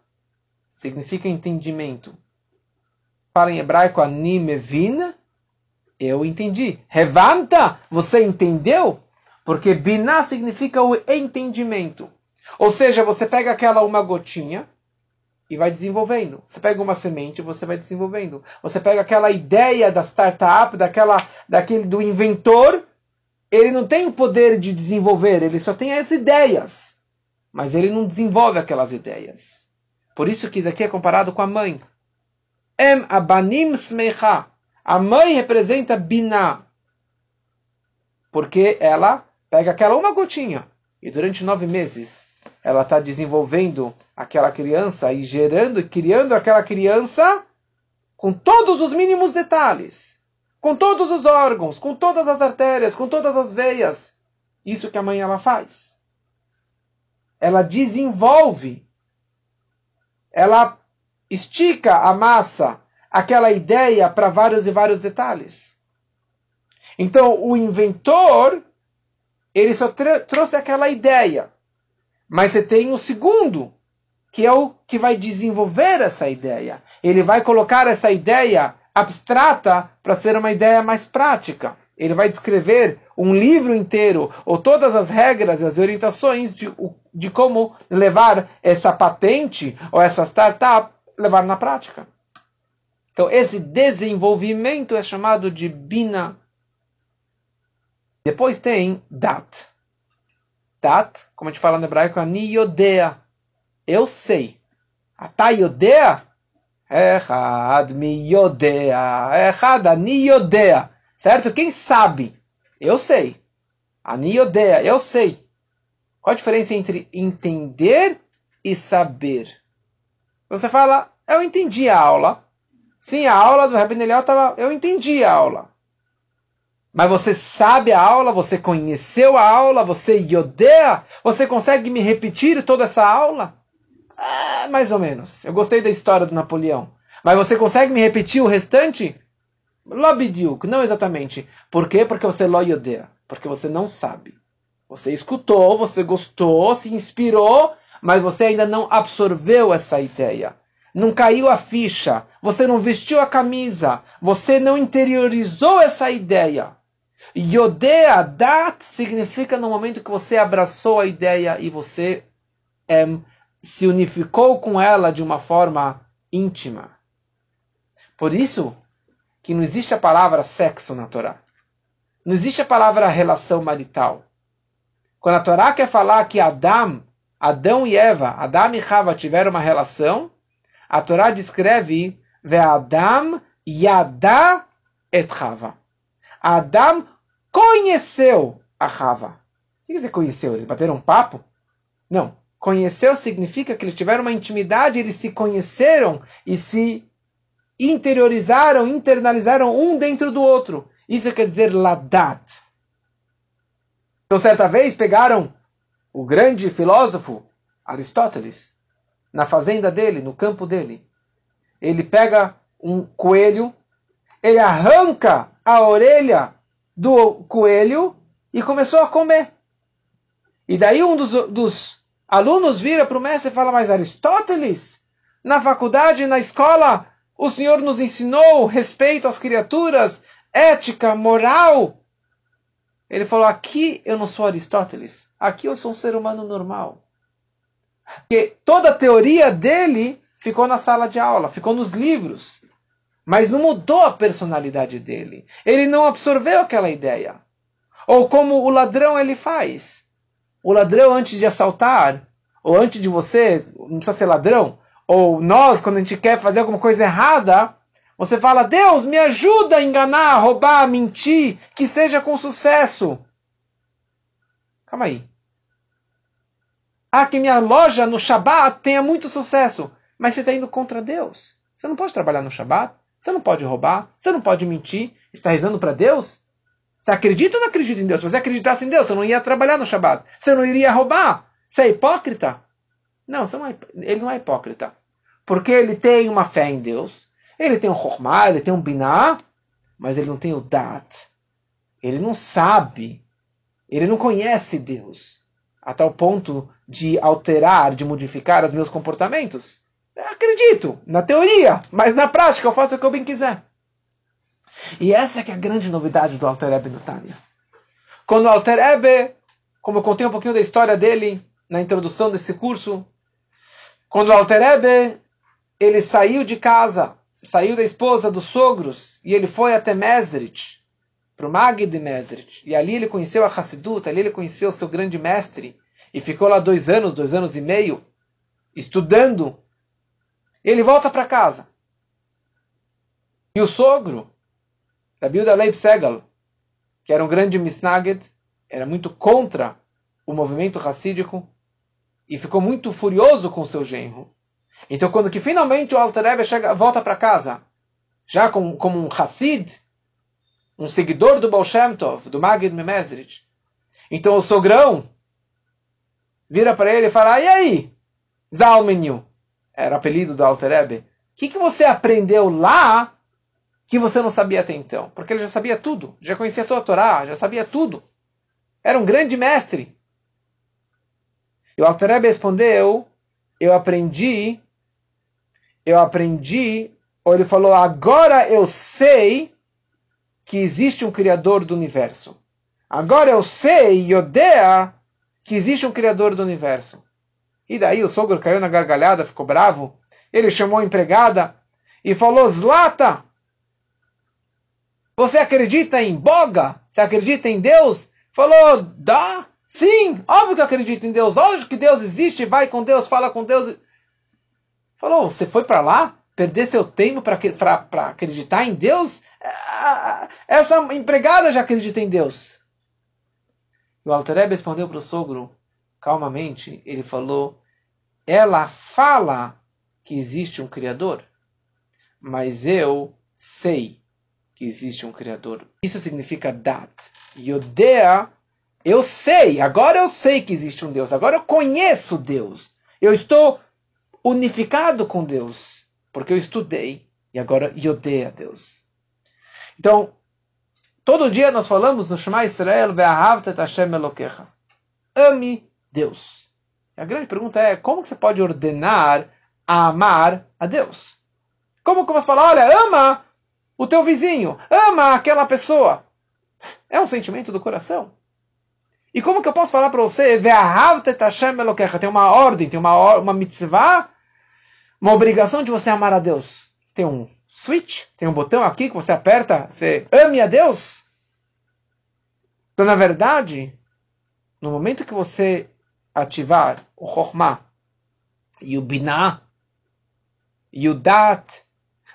significa entendimento. Fala em hebraico animevin, eu entendi. Revanta, você entendeu? Porque biná significa o entendimento. Ou seja, você pega aquela uma gotinha, e vai desenvolvendo. Você pega uma semente, você vai desenvolvendo. Você pega aquela ideia da startup, daquela, daquele do inventor, ele não tem o poder de desenvolver, ele só tem as ideias, mas ele não desenvolve aquelas ideias. Por isso que isso aqui é comparado com a mãe. Em abanim smecha. A mãe representa biná. Porque ela pega aquela uma gotinha e durante nove meses ela está desenvolvendo aquela criança e gerando e criando aquela criança com todos os mínimos detalhes, com todos os órgãos, com todas as artérias, com todas as veias. Isso que a mãe ela faz. Ela desenvolve, ela estica a massa, aquela ideia para vários e vários detalhes. Então, o inventor, ele só trouxe aquela ideia. Mas você tem o segundo, que é o que vai desenvolver essa ideia. Ele vai colocar essa ideia abstrata para ser uma ideia mais prática. Ele vai descrever um livro inteiro, ou todas as regras e as orientações de, de como levar essa patente ou essa startup, levar na prática. Então, esse desenvolvimento é chamado de Bina. Depois tem Dat. Dat, como a gente fala no hebraico, Ani Yodea. Eu sei. Ata Yodea? Echad mi Yodea. Echad Ani Yodea. Certo? Quem sabe? Eu sei. Ani Yodea. Eu sei. Qual a diferença entre entender e saber? Você fala, eu entendi a aula. Sim, a aula do Rabbi Eliel estava... Eu entendi a aula. Mas você sabe a aula, você conheceu a aula, você odeia, você consegue me repetir toda essa aula? Ah, mais ou menos. Eu gostei da história do Napoleão. Mas você consegue me repetir o restante? Lobidiuk, não exatamente. Por quê? Porque você odeia, porque você não sabe. Você escutou, você gostou, se inspirou, mas você ainda não absorveu essa ideia. Não caiu a ficha, você não vestiu a camisa, você não interiorizou essa ideia. Yodea Dat significa no momento que você abraçou a ideia e você é, se unificou com ela de uma forma íntima. Por isso que não existe a palavra sexo na Torá. Não existe a palavra relação marital. Quando a Torá quer falar que Adão, Adão e Eva, Adão e Rava tiveram uma relação, a Torá descreve Ve'adam yada et Rava. Adão conheceu a Rava. O que quer dizer conheceu? Eles bateram um papo? Não. Conheceu significa que eles tiveram uma intimidade, eles se conheceram e se interiorizaram, internalizaram um dentro do outro. Isso quer dizer ladat. Então, certa vez pegaram o grande filósofo Aristóteles na fazenda dele, no campo dele. Ele pega um coelho, ele arranca a orelha do coelho e começou a comer. E daí um dos, dos alunos vira para o mestre e fala: Mas Aristóteles, na faculdade, na escola, o senhor nos ensinou respeito às criaturas, ética, moral. Ele falou: Aqui eu não sou Aristóteles, aqui eu sou um ser humano normal. Porque toda a teoria dele ficou na sala de aula, ficou nos livros mas não mudou a personalidade dele. Ele não absorveu aquela ideia. Ou como o ladrão ele faz. O ladrão antes de assaltar, ou antes de você, não precisa ser ladrão, ou nós, quando a gente quer fazer alguma coisa errada, você fala, Deus, me ajuda a enganar, roubar, mentir, que seja com sucesso. Calma aí. Ah, que minha loja no Shabat tenha muito sucesso. Mas você está indo contra Deus. Você não pode trabalhar no Shabat. Você não pode roubar, você não pode mentir. Está rezando para Deus? Você acredita ou não acredita em Deus? Se você acreditasse em Deus, você não ia trabalhar no Shabat. Você não iria roubar. Você é hipócrita? Não, não é, ele não é hipócrita. Porque ele tem uma fé em Deus. Ele tem um Chokmah, ele tem um Binah, mas ele não tem o Dat. Ele não sabe. Ele não conhece Deus. A tal ponto de alterar, de modificar os meus comportamentos. Acredito, na teoria, mas na prática eu faço o que eu bem quiser. E essa é que é a grande novidade do Alter Ebe no Tânia. Quando o Alter Ebe, como eu contei um pouquinho da história dele na introdução desse curso, quando o Alter Ebe, ele saiu de casa, saiu da esposa dos sogros, e ele foi até Mesrit, para o Mag de Mesrit, e ali ele conheceu a Hassidut, ali ele conheceu o seu grande mestre, e ficou lá dois anos, dois anos e meio, estudando ele volta para casa. E o sogro, Rabi Leib Segal, que era um grande misnaged, era muito contra o movimento racídico, e ficou muito furioso com seu genro. Então, quando que finalmente o Alter Rebbe chega, volta para casa, já com, como um Hassid, um seguidor do Baal Shem Tov, do Magid Memezrit, então o sogrão vira para ele e fala, e aí, Zalmenu, era o apelido do Alter Rebbe, o que, que você aprendeu lá que você não sabia até então? Porque ele já sabia tudo, já conhecia toda a Torá, já sabia tudo. Era um grande mestre. E o Alter Rebbe respondeu, eu aprendi, eu aprendi, ou ele falou, agora eu sei que existe um Criador do Universo. Agora eu sei, Yodea, que existe um Criador do Universo. E daí o sogro caiu na gargalhada, ficou bravo. Ele chamou a empregada e falou: Zlata, você acredita em Boga? Você acredita em Deus? Falou: Dá, sim, óbvio que eu acredito em Deus. Óbvio que Deus existe, vai com Deus, fala com Deus. Falou: Você foi para lá? Perder seu tempo para acreditar em Deus? Essa empregada já acredita em Deus. E o Altereb respondeu para o sogro, calmamente, ele falou, ela fala que existe um Criador, mas eu sei que existe um Criador. Isso significa dat. Yodea, eu sei, agora eu sei que existe um Deus, agora eu conheço Deus. Eu estou unificado com Deus, porque eu estudei e agora Yodea Deus. Então, todo dia nós falamos no Shema Israel, Hashem Elokecha. Ame Deus. E a grande pergunta é, como que você pode ordenar a amar a Deus? Como que você fala, olha, ama o teu vizinho, ama aquela pessoa? É um sentimento do coração. E como que eu posso falar para você? Tem uma ordem, tem uma, uma mitzvah, uma obrigação de você amar a Deus. Tem um switch, tem um botão aqui que você aperta, você ame a Deus. Então, na verdade, no momento que você ativar o Chokhmah e o Binah e o Dat,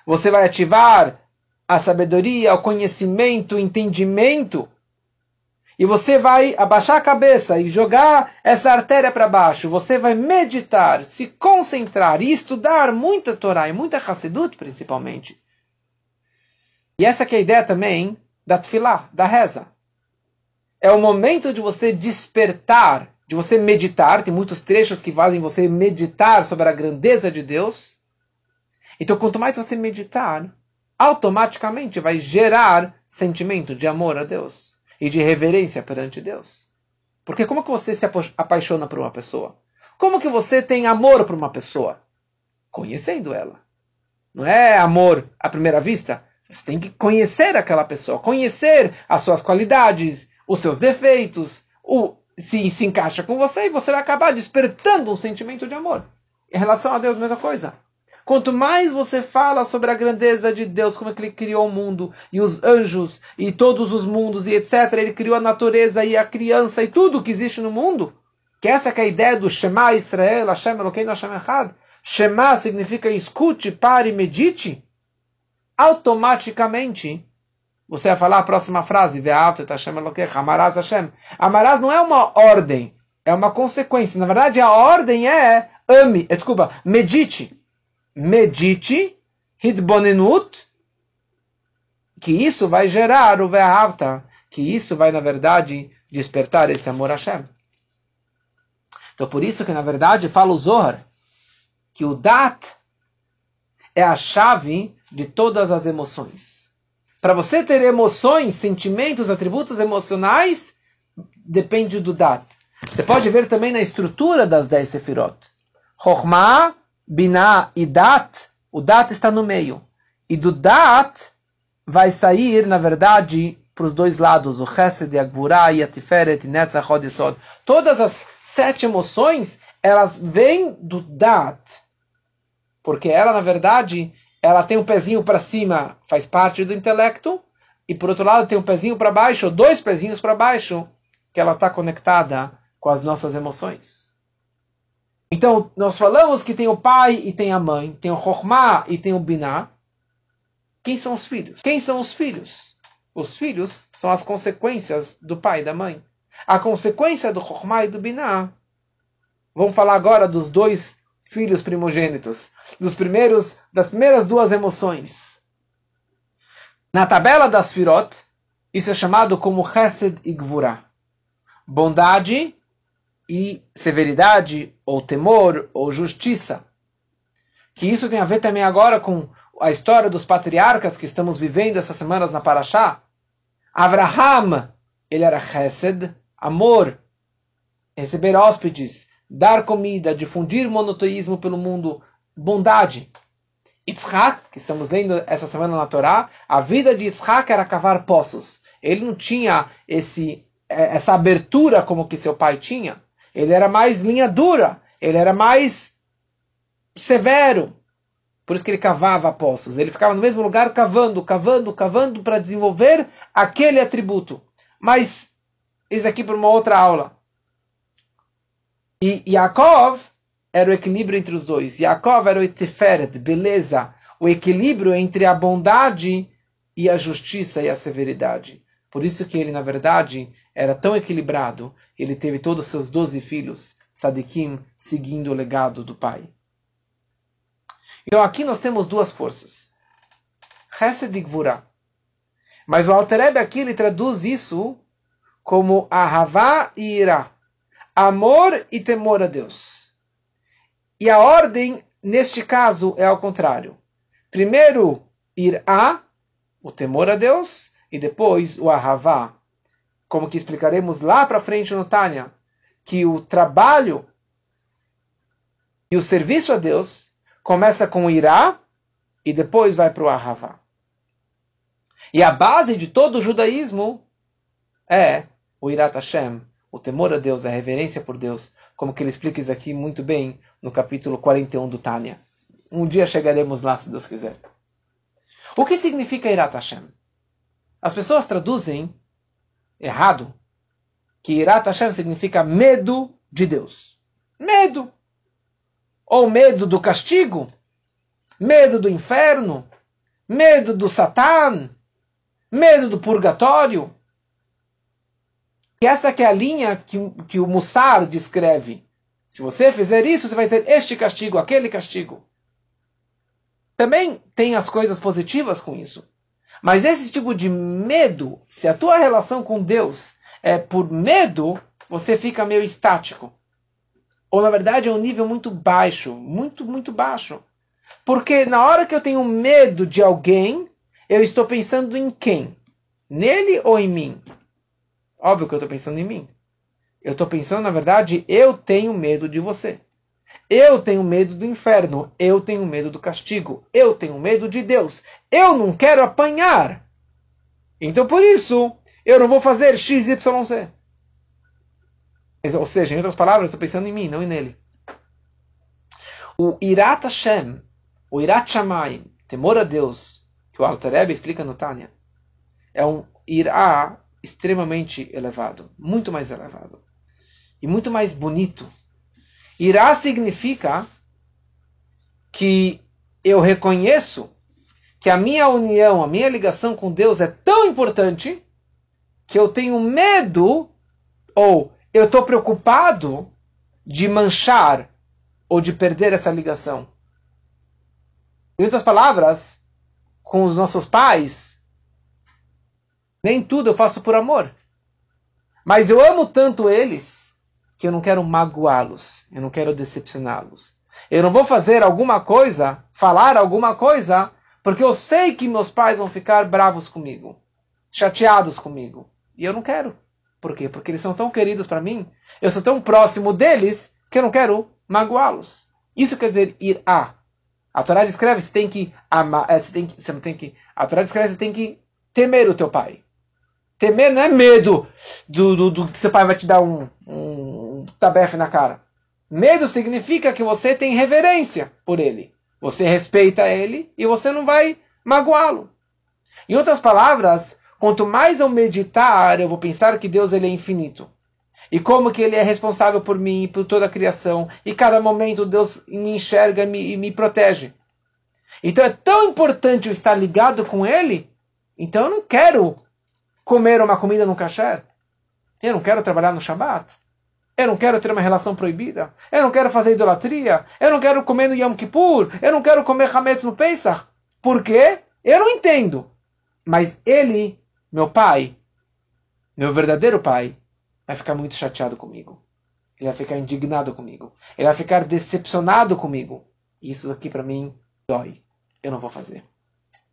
você vai ativar a sabedoria, o conhecimento, o entendimento. E você vai abaixar a cabeça e jogar essa artéria para baixo. Você vai meditar, se concentrar e estudar muita Torá e muita Hassidut, principalmente. E essa é a ideia também da Tfilá, da reza. É o momento de você despertar, de você meditar. Tem muitos trechos que fazem você meditar sobre a grandeza de Deus. Então, quanto mais você meditar, automaticamente vai gerar sentimento de amor a Deus e de reverência perante Deus. Porque como que você se apaixona por uma pessoa? Como que você tem amor por uma pessoa? Conhecendo ela. Não é amor à primeira vista. Você tem que conhecer aquela pessoa, conhecer as suas qualidades, os seus defeitos, o, se se encaixa com você e você vai acabar despertando um sentimento de amor. Em relação a Deus, mesma coisa. Quanto mais você fala sobre a grandeza de Deus, como é que Ele criou o mundo, e os anjos, e todos os mundos, e etc., Ele criou a natureza e a criança e tudo que existe no mundo, que essa que é a ideia do Shema Israel, Hashem Elokeinu Hashem Echad. Shema significa escute, pare, medite. Automaticamente, você vai falar a próxima frase, Amarás Hashem. Amarás não é uma ordem, é uma consequência. Na verdade, a ordem é ame, desculpa, medite medite, hitbonenut, que isso vai gerar o ve'ahavta, que isso vai, na verdade, despertar esse amor a Hashem. Então, por isso que, na verdade, fala o Zohar, que o dat é a chave de todas as emoções. Para você ter emoções, sentimentos, atributos emocionais, depende do dat. Você pode ver também na estrutura das dez sefirot. Chokhmah, Binah e Dat, o Dat está no meio. E do Dat vai sair, na verdade, para os dois lados, o Chesed, a Gvurah, e a Tiferet, Netzach, e Sod. Todas as sete emoções, elas vêm do Dat. Porque ela, na verdade, ela tem um pezinho para cima, faz parte do intelecto, e por outro lado tem um pezinho para baixo, dois pezinhos para baixo, que ela está conectada com as nossas emoções. Então, nós falamos que tem o pai e tem a mãe, tem o Chokhmah e tem o Binah. Quem são os filhos? Quem são os filhos? Os filhos são as consequências do pai e da mãe. A consequência do Chokhmah e do Binah. Vamos falar agora dos dois filhos primogênitos, dos primeiros, das primeiras duas emoções. Na tabela das Firot, isso é chamado como Chesed e Gvura. Bondade e severidade, ou temor, ou justiça. Que isso tem a ver também agora com a história dos patriarcas que estamos vivendo essas semanas na Paraxá. Abraham, ele era Chesed, amor, receber hóspedes, dar comida, difundir monoteísmo pelo mundo, bondade. Yitzhak, que estamos lendo essa semana na Torá, a vida de Yitzhak era cavar poços. Ele não tinha esse, é, essa abertura como que seu pai tinha. Ele era mais linha dura, ele era mais severo. Por isso que ele cavava poços. Ele ficava no mesmo lugar cavando, cavando, cavando para desenvolver aquele atributo. Mas isso aqui para uma outra aula. E Yaakov era o equilíbrio entre os dois. Yaakov era o Eteferet, beleza, o equilíbrio entre a bondade e a justiça e a severidade. Por isso que ele, na verdade, era tão equilibrado. Ele teve todos os seus doze filhos, Sadikim, seguindo o legado do pai. Então aqui nós temos duas forças. Hesed e Gvura. Mas o Altereb aqui ele traduz isso como Ahavá e Irá amor e temor a Deus. E a ordem, neste caso, é ao contrário. Primeiro, ir a, o temor a Deus, e depois o ahavá. Como que explicaremos lá para frente no Tânia, que o trabalho e o serviço a Deus começa com o irá e depois vai para o ahavá. E a base de todo o judaísmo é o irat Hashem, o temor a Deus, a reverência por Deus, como que ele explica isso aqui muito bem no capítulo 41 do Tânia. Um dia chegaremos lá, se Deus quiser. O que significa Irat Hashem? As pessoas traduzem errado que Irat Hashem significa medo de Deus. Medo. Ou medo do castigo. Medo do inferno. Medo do Satã. Medo do purgatório que essa que é a linha que, que o Mussar descreve. Se você fizer isso, você vai ter este castigo, aquele castigo. Também tem as coisas positivas com isso. Mas esse tipo de medo, se a tua relação com Deus é por medo, você fica meio estático. Ou na verdade é um nível muito baixo, muito, muito baixo. Porque na hora que eu tenho medo de alguém, eu estou pensando em quem? Nele ou em mim? Óbvio que eu estou pensando em mim. Eu estou pensando, na verdade, eu tenho medo de você. Eu tenho medo do inferno. Eu tenho medo do castigo. Eu tenho medo de Deus. Eu não quero apanhar. Então, por isso, eu não vou fazer X, Y, Z. Ou seja, em outras palavras, estou pensando em mim, não nele. O Irat Hashem, o Irat Shamayim, temor a Deus, que o Alter explica no Tânia, é um Irá extremamente elevado, muito mais elevado e muito mais bonito. Irá significa que eu reconheço que a minha união, a minha ligação com Deus é tão importante que eu tenho medo ou eu estou preocupado de manchar ou de perder essa ligação. Em outras palavras, com os nossos pais, nem tudo eu faço por amor. Mas eu amo tanto eles que eu não quero magoá-los, eu não quero decepcioná-los. Eu não vou fazer alguma coisa, falar alguma coisa, porque eu sei que meus pais vão ficar bravos comigo, chateados comigo. E eu não quero. Por quê? Porque eles são tão queridos para mim, eu sou tão próximo deles, que eu não quero magoá-los. Isso quer dizer ir a. A Torá descreve, você tem que amar, eh, você tem que, você não tem que, a Torá descreve, você tem que temer o teu pai. Temer não é medo do, do, do que seu pai vai te dar um, um tabefe na cara. Medo significa que você tem reverência por ele. Você respeita ele e você não vai magoá-lo. Em outras palavras, quanto mais eu meditar, eu vou pensar que Deus ele é infinito. E como que ele é responsável por mim e por toda a criação. E cada momento Deus me enxerga e me, e me protege. Então é tão importante eu estar ligado com ele. Então eu não quero comer uma comida no kasher. Eu não quero trabalhar no Shabat. Eu não quero ter uma relação proibida. Eu não quero fazer idolatria. Eu não quero comer no Yom Kippur. Eu não quero comer Hametz no Pesach. Por quê? Eu não entendo. Mas ele, meu pai, meu verdadeiro pai, vai ficar muito chateado comigo. Ele vai ficar indignado comigo. Ele vai ficar decepcionado comigo. E isso aqui para mim dói. Eu não vou fazer.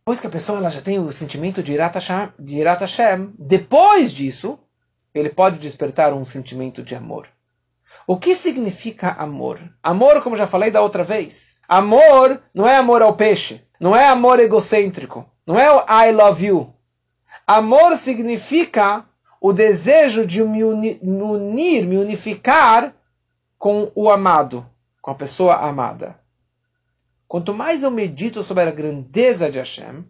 Depois que a pessoa ela já tem o sentimento de Irat Hashem, de Irat Hashem, depois disso, ele pode despertar um sentimento de amor. O que significa amor? Amor, como já falei da outra vez, amor não é amor ao peixe, não é amor egocêntrico, não é o I love you. Amor significa o desejo de me unir, me unificar com o amado, com a pessoa amada. Quanto mais eu medito sobre a grandeza de Hashem,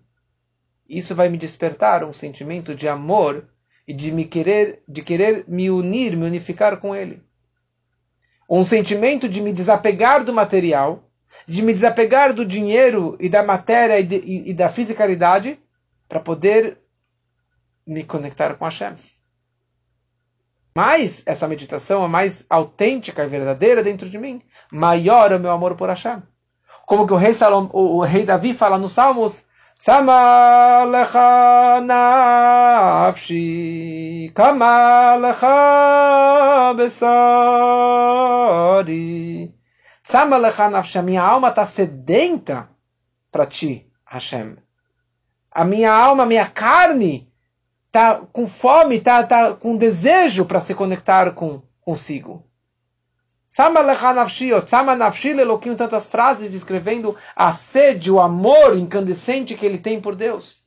isso vai me despertar um sentimento de amor e de me querer, de querer me unir, me unificar com Ele. Um sentimento de me desapegar do material, de me desapegar do dinheiro e da matéria e, de, e, e da fisicalidade, para poder me conectar com Hashem. Mais essa meditação é mais autêntica e verdadeira dentro de mim, maior é o meu amor por Hashem. Como que o rei, Salom, o, rei Davi fala nos Salmos, nafshi, kama lecha besari. Nafshi, a minha alma está sedenta para ti, Hashem. A minha alma, a minha carne está com fome, está tá com desejo para se conectar com consigo. Sama lecha nafshi, sama nafshi Eloquim, tantas frases descrevendo a sede, o amor incandescente que ele tem por Deus.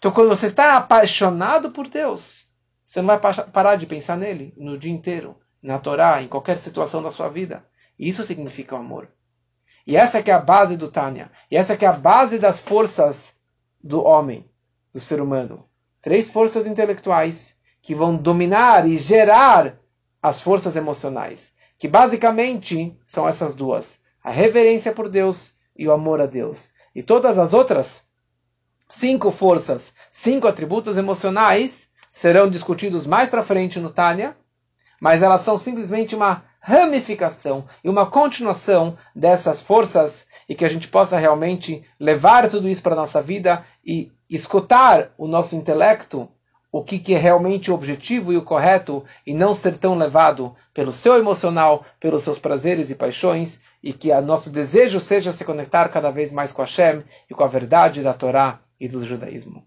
Então, quando você está apaixonado por Deus, você não vai parar de pensar nele no dia inteiro, na Torá, em qualquer situação da sua vida. Isso significa o amor. E essa que é a base do Tânia. E essa que é a base das forças do homem, do ser humano. Três forças intelectuais que vão dominar e gerar as forças emocionais que basicamente são essas duas: a reverência por Deus e o amor a Deus. E todas as outras cinco forças, cinco atributos emocionais serão discutidos mais para frente no Tânia, mas elas são simplesmente uma ramificação e uma continuação dessas forças e que a gente possa realmente levar tudo isso para nossa vida e escutar o nosso intelecto o que, que é realmente o objetivo e o correto e não ser tão levado pelo seu emocional, pelos seus prazeres e paixões, e que o nosso desejo seja se conectar cada vez mais com Hashem e com a verdade da Torá e do judaísmo.